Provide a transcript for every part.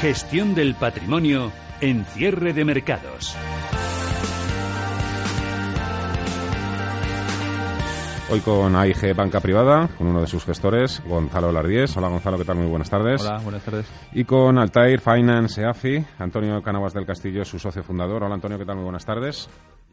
Gestión del patrimonio en cierre de mercados. Hoy con AIG Banca Privada, con uno de sus gestores, Gonzalo Lardíez. Hola Gonzalo, ¿qué tal? Muy buenas tardes. Hola, buenas tardes. Y con Altair Finance EAFI, Antonio Cánovas del Castillo, su socio fundador. Hola Antonio, ¿qué tal? Muy buenas tardes.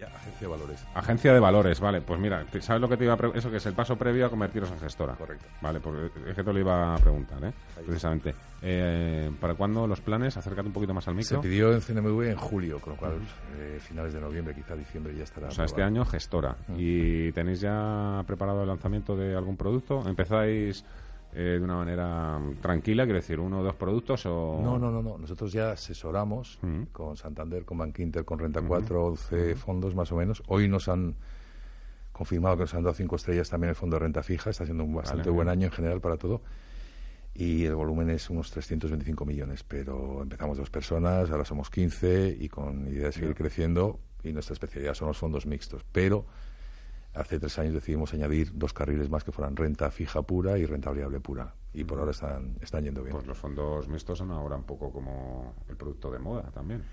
Agencia de valores. Agencia de valores, vale. Pues mira, ¿sabes lo que te iba a preguntar? Eso que es el paso previo a convertiros en gestora. Correcto. Vale, porque es que te lo iba a preguntar, ¿eh? Precisamente. Eh, ¿Para cuándo los planes? Acércate un poquito más al micro. Se pidió en CNMV en julio, con lo cual eh, finales de noviembre, quizá diciembre ya estará. O sea, este año gestora. ¿Y tenéis ya preparado el lanzamiento de algún producto? ¿Empezáis eh, de una manera tranquila, quiero decir, uno o dos productos o...? No, no, no, no. Nosotros ya asesoramos Mm. con Santander, con Bank Inter, con Renta 4, 11 fondos más o menos. Hoy nos han confirmado que nos han dado cinco estrellas también el fondo de renta fija. Está siendo un bastante Vale, buen año en general para todo. Y el volumen es unos 325 millones, pero empezamos dos personas, ahora somos 15 y con idea de seguir creciendo. Y nuestra especialidad son los fondos mixtos. Pero hace tres años decidimos añadir dos carriles más que fueran renta fija pura y renta variable pura. Y por ahora están, están yendo bien. Pues los fondos mixtos son ahora un poco como el producto de moda también.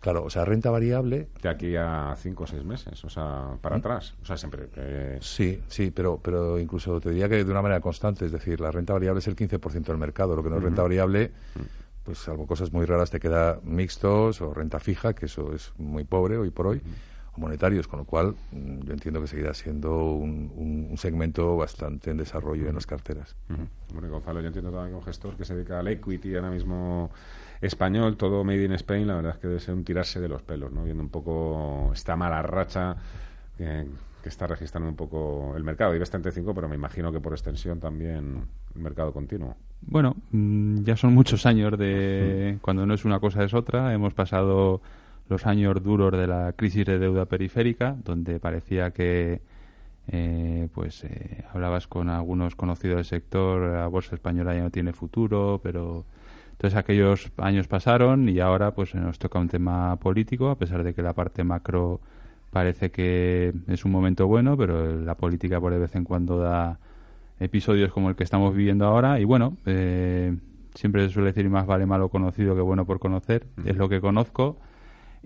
Claro, o sea, renta variable De aquí a cinco o seis meses, o sea, para ¿Mm? atrás. O sea, siempre. eh, Sí, sí, pero, pero incluso te diría que de una manera constante, es decir, la renta variable es el 15% del mercado, lo que no es renta variable, pues salvo cosas muy raras te queda mixtos o renta fija, que eso es muy pobre hoy por hoy, monetarios, con lo cual mm, yo entiendo que seguirá siendo un, un- un segmento bastante en desarrollo en las carteras. Ujú. Bueno, Gonzalo, yo entiendo también que un gestor que se dedica al equity ahora mismo español, todo made in Spain, la verdad es que debe ser un tirarse de los pelos, ¿no? Viendo un poco esta mala racha que, que está registrando un poco el mercado. IBEX 35, pero me imagino que por extensión también el mercado continuo. Bueno, mm, ya son muchos años de cuando no es una cosa es otra. Hemos pasado los años duros de la crisis de deuda periférica, donde parecía que eh, pues eh, hablabas con algunos conocidos del sector, la bolsa española ya no tiene futuro, pero entonces aquellos años pasaron y ahora pues nos toca un tema político, a pesar de que la parte macro parece que es un momento bueno, pero la política por de vez en cuando da episodios como el que estamos viviendo ahora y bueno, eh, siempre se suele decir más vale malo conocido que bueno por conocer, es lo que conozco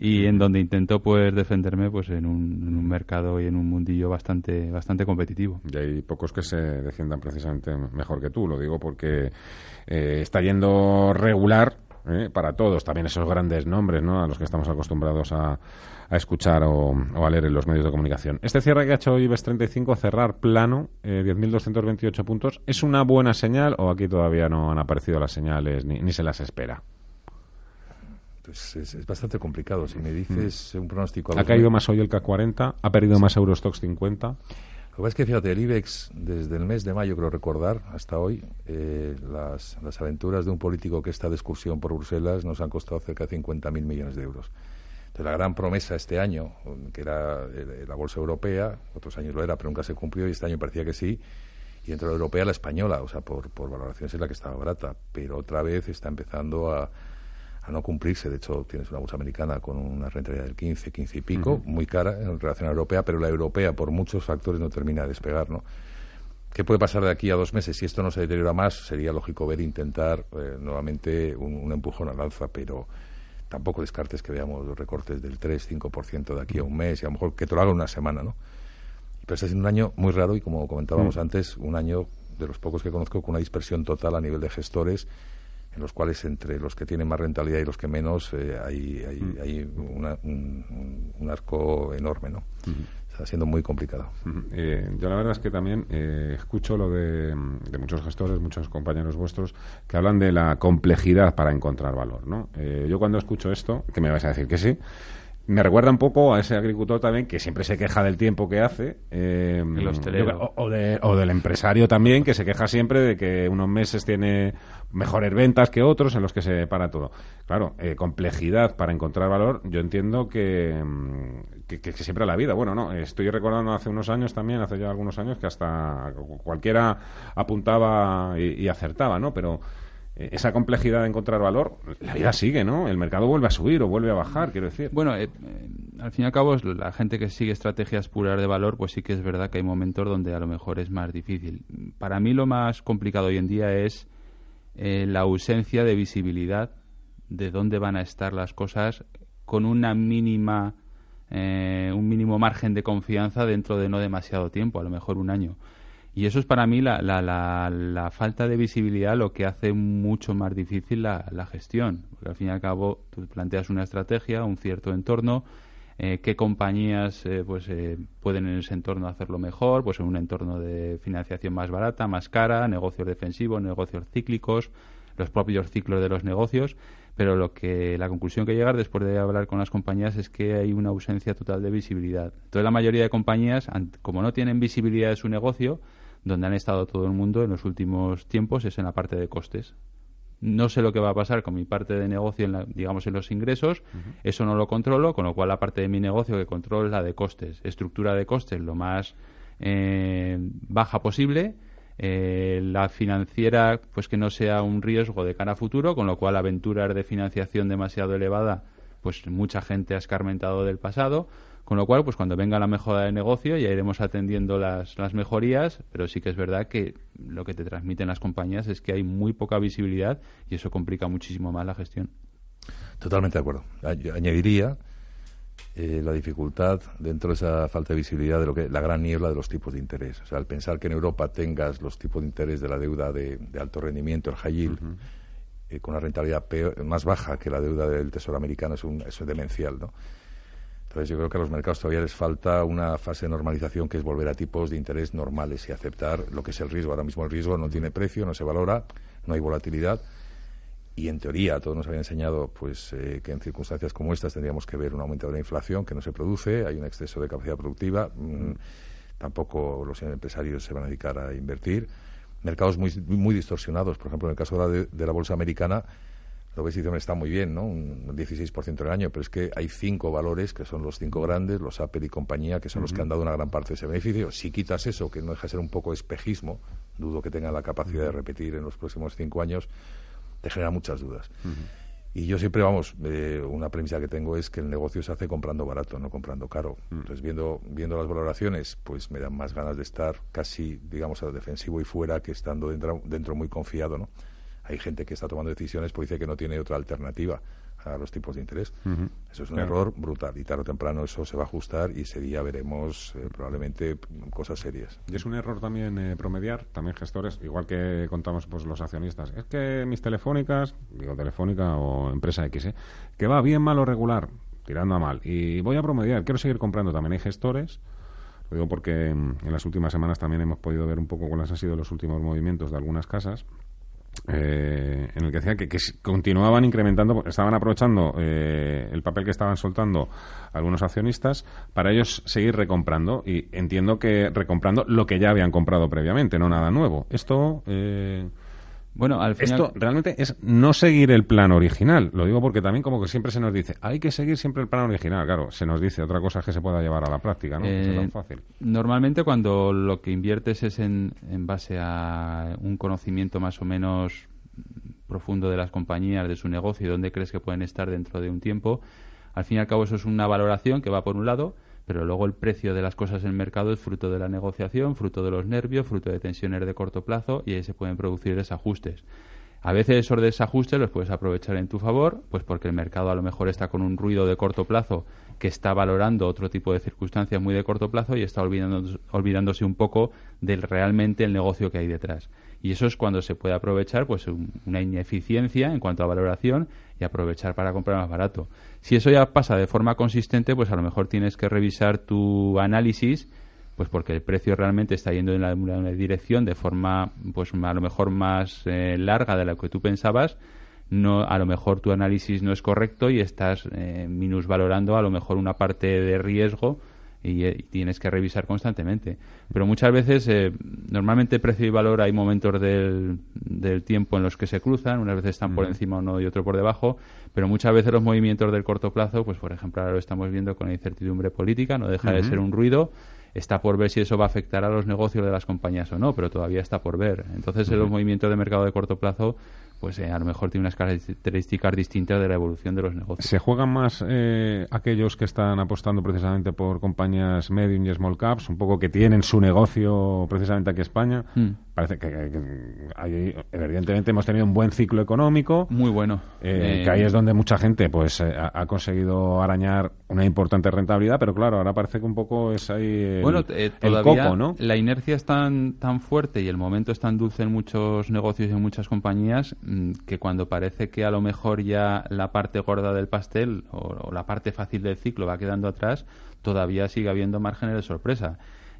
y en donde intento pues defenderme pues en un, en un mercado y en un mundillo bastante bastante competitivo. Y hay pocos que se defiendan precisamente mejor que tú, lo digo porque eh, está yendo regular ¿eh? para todos, también esos grandes nombres ¿no? a los que estamos acostumbrados a, a escuchar o, a leer en los medios de comunicación. Este cierre que ha hecho IBEX 35, cerrar plano, eh, 10.228 puntos, ¿es una buena señal o aquí todavía no han aparecido las señales ni, ni se las espera? Pues es, es bastante complicado. Si me dices un pronóstico... ¿Ha caído más hoy el K40? ¿Ha perdido más Eurostox 50? Lo que pasa es que, fíjate, el IBEX, desde el mes de mayo, creo recordar, hasta hoy, eh, las, las aventuras de un político que está de excursión por Bruselas nos han costado cerca de 50.000 millones de euros. Entonces, la gran promesa este año, que era eh, la bolsa europea, otros años lo era, pero nunca se cumplió, y este año parecía que sí, y dentro de la europea la española, o sea, por, por valoraciones es la que estaba barata, pero otra vez está empezando a, a no cumplirse. De hecho, tienes una bolsa americana con una rentabilidad del 15, 15 y pico, muy cara en relación a la europea, pero la europea, por muchos factores, no termina de despegar, ¿no? ¿Qué puede pasar de aquí a dos meses? Si esto no se deteriora más, sería lógico ver intentar eh, nuevamente un, un empujón al alza, pero tampoco descartes que veamos los recortes del 3-5% de aquí a un mes y a lo mejor que te lo haga una semana, ¿no? Pero está siendo un año muy raro y, como comentábamos Mm. antes, un año de los pocos que conozco con una dispersión total a nivel de gestores, en los cuales entre los que tienen más rentabilidad y los que menos eh, hay, hay, Mm. hay una- un, arco enorme, ¿no? Está siendo muy complicado. Eh, yo la verdad es que también eh, escucho lo de, de muchos gestores, muchos compañeros vuestros, que hablan de la complejidad para encontrar valor, ¿no? Eh, yo cuando escucho esto, que me vais a decir que sí, Me recuerda un poco a ese agricultor también que siempre se queja del tiempo que hace. Eh, El hostelero. yo- o, de- o del empresario también, que se queja siempre de que unos meses tiene mejores ventas que otros en los que se para todo. Claro, eh, complejidad para encontrar valor, yo entiendo que, mm, que, que- siempre la vida. Bueno, no, estoy recordando hace unos años también, hace ya algunos años, que hasta cualquiera apuntaba y, y acertaba, ¿no? Pero esa complejidad de encontrar valor, la vida sigue, ¿no? El mercado vuelve a subir o vuelve a bajar, quiero decir. Bueno, eh, eh, al fin y al cabo, la gente que sigue estrategias puras de valor, pues sí que es verdad que hay momentos donde a lo mejor es más difícil. Para mí lo más complicado hoy en día es eh, la ausencia de visibilidad de dónde van a estar las cosas con una mínima eh, un mínimo margen de confianza dentro de no demasiado tiempo, a lo mejor un año. Y eso es para mí la, la, la, falta de visibilidad lo que hace mucho más difícil la, la gestión. Porque al fin y al cabo tú planteas una estrategia, un cierto entorno, eh, qué compañías eh, pues eh, pueden en ese entorno hacerlo mejor, pues en un entorno de financiación más barata, más cara, negocios defensivos, negocios cíclicos, los propios ciclos de los negocios, pero lo que la conclusión que llegar después de hablar con las compañías es que hay una ausencia total de visibilidad. Entonces la mayoría de compañías, como no tienen visibilidad de su negocio, donde han estado todo el mundo en los últimos tiempos es en la parte de costes. No sé lo que va a pasar con mi parte de negocio, en la- digamos, en los ingresos. Eso no lo controlo, con lo cual la parte de mi negocio que controlo es la de costes. Estructura de costes lo más eh, baja posible. Eh, la financiera, pues que no sea un riesgo de cara a futuro, con lo cual aventuras de financiación demasiado elevada, pues mucha gente ha escarmentado del pasado. Con lo cual, pues cuando venga la mejora de negocio ya iremos atendiendo las, las mejorías, pero sí que es verdad que lo que te transmiten las compañías es que hay muy poca visibilidad y eso complica muchísimo más la gestión. Totalmente de acuerdo. Añadiría eh, la dificultad dentro de esa falta de visibilidad de lo que la gran niebla de los tipos de interés. O sea, al pensar que en Europa tengas los tipos de interés de la deuda de, de alto rendimiento, el high yield, eh, con una rentabilidad peor- más baja que la deuda del Tesoro americano, es, un, eso es demencial, ¿no? Entonces yo creo que a los mercados todavía les falta una fase de normalización que es volver a tipos de interés normales y aceptar lo que es el riesgo. Ahora mismo el riesgo no tiene precio, no se valora, no hay volatilidad y en teoría todos nos había enseñado pues eh, que en circunstancias como estas tendríamos que ver un aumento de la inflación que no se produce, hay un exceso de capacidad productiva, mm, tampoco los empresarios se van a dedicar a invertir, mercados muy, muy distorsionados, por ejemplo en el caso de la, de, de la bolsa americana lo dices, "Hombre, está muy bien, ¿no? Un 16% del año, pero es que hay cinco valores que son los cinco grandes, los Apple y compañía, que son los que han dado una gran parte de ese beneficio. Si quitas eso, que no deja de ser un poco espejismo, dudo que tengan la capacidad de repetir en los próximos cinco años, te genera muchas dudas. Y yo siempre, vamos, eh, una premisa que tengo es que el negocio se hace comprando barato, no comprando caro. Entonces, viendo, viendo las valoraciones, pues me dan más ganas de estar casi, digamos, a lo defensivo y fuera que estando dentro, dentro muy confiado, ¿no? Hay gente que está tomando decisiones porque dice que no tiene otra alternativa a los tipos de interés. Eso es un Claro. error brutal y tarde o temprano eso se va a ajustar y ese día veremos eh, probablemente cosas serias. Y es un error también eh, promediar, también gestores, igual que contamos pues los accionistas. Es que mis telefónicas, digo telefónica o empresa X, ¿eh? que va bien, mal o regular, tirando a mal. Y voy a promediar, quiero seguir comprando. También hay gestores, lo digo porque mm, en las últimas semanas también hemos podido ver un poco cuáles han sido los últimos movimientos de algunas casas. Eh, en el que decían que, que continuaban incrementando, estaban aprovechando eh, el papel que estaban soltando algunos accionistas para ellos seguir recomprando y entiendo que recomprando lo que ya habían comprado previamente, no nada nuevo. Esto eh, Bueno, al final... esto realmente es no seguir el plan original. Lo digo porque también como que siempre se nos dice, hay que seguir siempre el plan original. Claro, se nos dice otra cosa es que se pueda llevar a la práctica, ¿no? Que sea Eh, tan fácil. Normalmente cuando lo que inviertes es en, en base a un conocimiento más o menos profundo de las compañías, de su negocio y dónde crees que pueden estar dentro de un tiempo, al fin y al cabo eso es una valoración que va por un lado, pero luego el precio de las cosas en el mercado es fruto de la negociación, fruto de los nervios, fruto de tensiones de corto plazo y ahí se pueden producir desajustes. A veces esos desajustes los puedes aprovechar en tu favor, pues porque el mercado a lo mejor está con un ruido de corto plazo que está valorando otro tipo de circunstancias muy de corto plazo y está olvidándose, olvidándose un poco del realmente el negocio que hay detrás. Y eso es cuando se puede aprovechar pues un- una ineficiencia en cuanto a valoración y aprovechar para comprar más barato. Si eso ya pasa de forma consistente, pues a lo mejor tienes que revisar tu análisis pues porque el precio realmente está yendo en la- dirección de forma pues a lo mejor más eh, larga de la que tú pensabas no a lo mejor tu análisis no es correcto y estás eh, minusvalorando a lo mejor una parte de riesgo y, tienes que revisar constantemente. Pero muchas veces, eh, normalmente precio y valor hay momentos del, del, tiempo en los que se cruzan, unas veces están por encima uno y otro por debajo, pero muchas veces los movimientos del corto plazo, pues por ejemplo ahora lo estamos viendo con la incertidumbre política, no deja de ser un ruido está por ver si eso va a afectar a los negocios de las compañías o no, pero todavía está por ver. Entonces, en los movimientos de mercado de corto plazo pues eh, a lo mejor tiene unas características distintas de la evolución de los negocios. ¿Se juegan más eh, aquellos que están apostando precisamente por compañías medium y small caps, un poco que tienen su negocio precisamente aquí en España? Hmm. Parece que, evidentemente hemos tenido un buen ciclo económico. Muy bueno. Eh, que ahí es donde mucha gente pues ha, conseguido arañar una importante rentabilidad, pero claro, ahora parece que un poco es ahí el, bueno, coco, ¿no? La inercia es tan, tan fuerte y el momento es tan dulce en muchos negocios y en muchas compañías Mm, que cuando parece que a lo mejor ya la parte gorda del pastel o, la parte fácil del ciclo va quedando atrás, todavía sigue habiendo márgenes de sorpresa.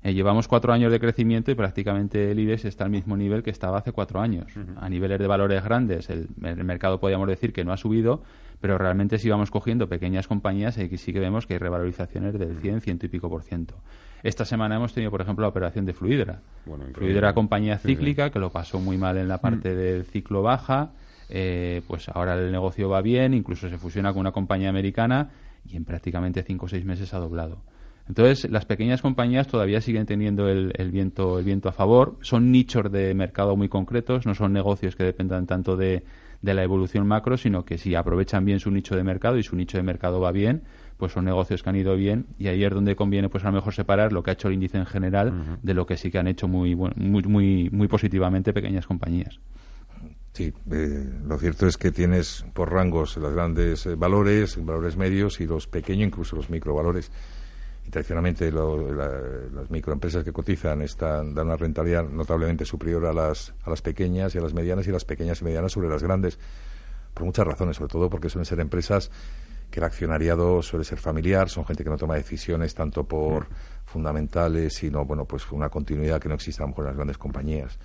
Eh, llevamos cuatro años de crecimiento y prácticamente el IBEX está al mismo nivel que estaba hace cuatro años. A niveles de valores grandes, el, mercado podríamos decir que no ha subido, pero realmente si vamos cogiendo pequeñas compañías, eh, sí que vemos que hay revalorizaciones del 100, ciento y pico por ciento. Esta semana hemos tenido, por ejemplo, la operación de Fluidra. Fluidra, compañía cíclica, que lo pasó muy mal en la parte mm. del ciclo baja. Eh, pues ahora el negocio va bien, incluso se fusiona con una compañía americana y en prácticamente cinco o seis meses ha doblado. Entonces, las pequeñas compañías todavía siguen teniendo el, viento, el viento a favor. Son nichos de mercado muy concretos, no son negocios que dependan tanto de, de la evolución macro, sino que si aprovechan bien su nicho de mercado y su nicho de mercado va bien, pues son negocios que han ido bien y ahí es donde conviene pues a lo mejor separar lo que ha hecho el índice en general de lo que sí que han hecho muy, muy, muy, muy positivamente pequeñas compañías. Sí, eh, lo cierto es que tienes por rangos los grandes eh, valores, valores medios y los pequeños, incluso los microvalores. Y tradicionalmente las microempresas que cotizan están, dan una rentabilidad notablemente superior a las, a las pequeñas y a las medianas y las pequeñas y medianas sobre las grandes. Por muchas razones, sobre todo porque suelen ser empresas que el accionariado suele ser familiar, son gente que no toma decisiones tanto por fundamentales, sino, bueno, pues una continuidad que no existe a lo mejor en las grandes compañías.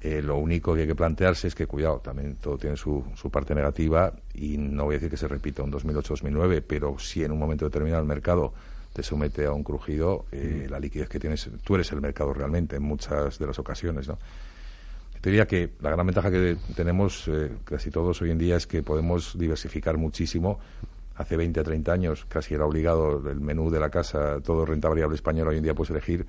Eh, lo único que hay que plantearse es que, cuidado, también todo tiene su, su parte negativa y no voy a decir que se repita un 2008-2009, pero si en un momento determinado el mercado te somete a un crujido, eh, la liquidez que tienes, tú eres el mercado realmente en muchas de las ocasiones, ¿no? Te diría que la gran ventaja que tenemos eh, casi todos hoy en día es que podemos diversificar muchísimo hace 20 a 30 años casi era obligado el menú de la casa, todo renta variable español, hoy en día puedes elegir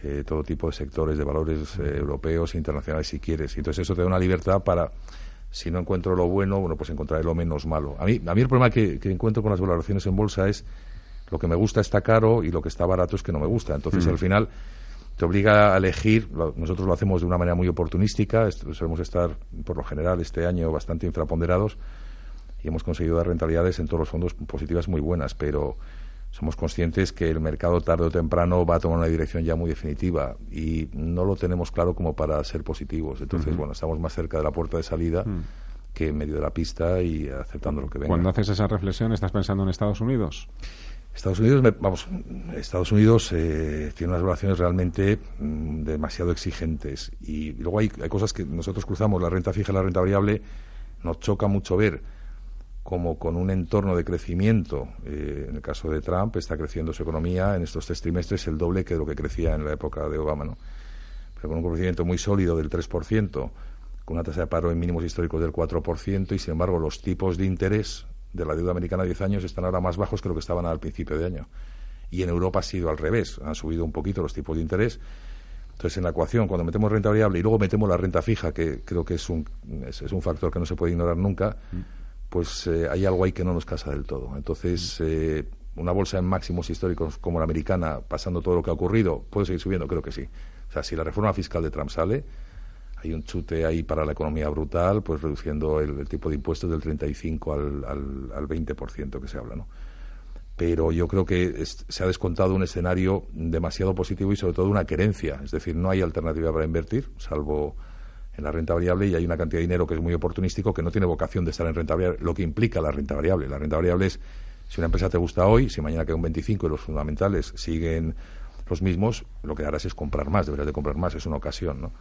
eh, todo tipo de sectores de valores eh, europeos e internacionales si quieres. Y entonces eso te da una libertad para, si no encuentro lo bueno, bueno, pues encontraré lo menos malo. A mí, a mí el problema que, encuentro con las valoraciones en bolsa es lo que me gusta está caro y lo que está barato es que no me gusta. Entonces al final te obliga a elegir, nosotros lo hacemos de una manera muy oportunística, solemos estar por lo general este año bastante infraponderados y hemos conseguido dar rentabilidades en todos los fondos positivas muy buenas, pero somos conscientes que el mercado tarde o temprano va a tomar una dirección ya muy definitiva y no lo tenemos claro como para ser positivos. Entonces, bueno, estamos más cerca de la puerta de salida. Mm. que en medio de la pista y aceptando lo que venga. Cuando haces esa reflexión, ¿estás pensando en Estados Unidos? Estados Unidos, vamos, Estados Unidos eh, tiene unas relaciones realmente mm, demasiado exigentes y luego hay, cosas que nosotros cruzamos, la renta fija y la renta variable, nos choca mucho ver como con un entorno de crecimiento, eh, en el caso de Trump, está creciendo su economía en estos tres trimestres el doble que lo que crecía en la época de Obama, ¿no? Pero con un crecimiento muy sólido del 3%, con una tasa de paro en mínimos históricos del 4%, y sin embargo los tipos de interés de la deuda americana a 10 años están ahora más bajos que lo que estaban al principio de año. Y en Europa ha sido al revés, han subido un poquito los tipos de interés. Entonces, en la ecuación, cuando metemos renta variable y luego metemos la renta fija, que creo que es un, es, un factor que no se puede ignorar nunca, mm pues eh, hay algo ahí que no nos casa del todo. Entonces, eh, una bolsa en máximos históricos como la americana, pasando todo lo que ha ocurrido, ¿puede seguir subiendo? Creo que sí. O sea, si la reforma fiscal de Trump sale, hay un chute ahí para la economía brutal, pues reduciendo el, tipo de impuestos del 35 al, al, al 20% que se habla, ¿no? Pero yo creo que se ha descontado un escenario demasiado positivo y sobre todo una querencia. Es decir, no hay alternativa para invertir, salvo en la renta variable y hay una cantidad de dinero que es muy oportunístico que no tiene vocación de estar en renta variable, lo que implica la renta variable. La renta variable es si una empresa te gusta hoy, si mañana queda un 25 y los fundamentales siguen los mismos, lo que harás es comprar más, deberás de comprar más, es una ocasión, ¿no?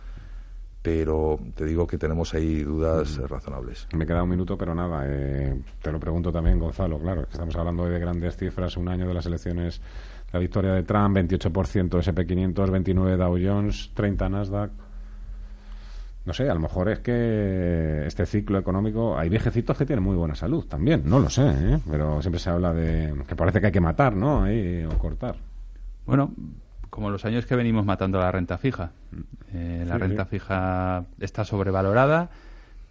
Pero te digo que tenemos ahí dudas razonables. Me queda un minuto, pero nada, eh, te lo pregunto también, Gonzalo, claro, estamos hablando de grandes cifras, un año de las elecciones, la victoria de Trump, 28% SP500, 29 Dow Jones, 30 Nasdaq. No sé, a lo mejor es que este ciclo económico, hay viejecitos que tienen muy buena salud también, no lo sé, ¿eh? pero siempre se habla de que parece que hay que matar, ¿no? Ahí, o cortar. Bueno, como los años que venimos matando la renta fija. Eh, la renta fija está sobrevalorada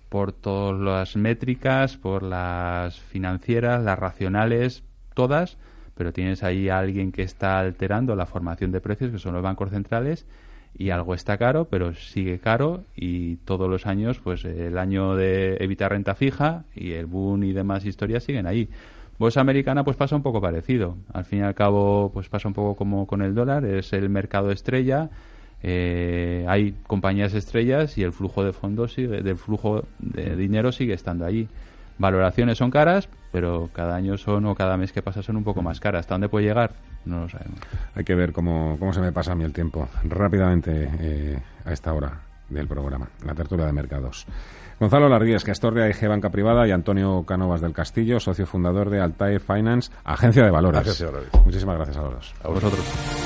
por todas las métricas, por las financieras, las racionales, todas, pero tienes ahí a alguien que está alterando la formación de precios, que son los bancos centrales, y algo está caro, pero sigue caro y todos los años, pues el año de evitar renta fija y el boom y demás historias siguen ahí. Bolsa americana pues pasa un poco parecido. Al fin y al cabo pues pasa un poco como con el dólar, es el mercado estrella. Eh, hay compañías estrellas y el flujo de fondos sigue, del flujo de dinero sigue estando allí. Valoraciones son caras, pero cada año son o cada mes que pasa son un poco más caras. ¿Hasta dónde puede llegar? No lo sabemos. Hay que ver cómo, cómo se me pasa a mí el tiempo. Rápidamente eh, a esta hora del programa, la tertulia de mercados. Gonzalo Larguíes, gestor de AIG Banca Privada, y Antonio Canovas del Castillo, socio fundador de Altair Finance, agencia de valores. Muchísimas gracias a los A vosotros.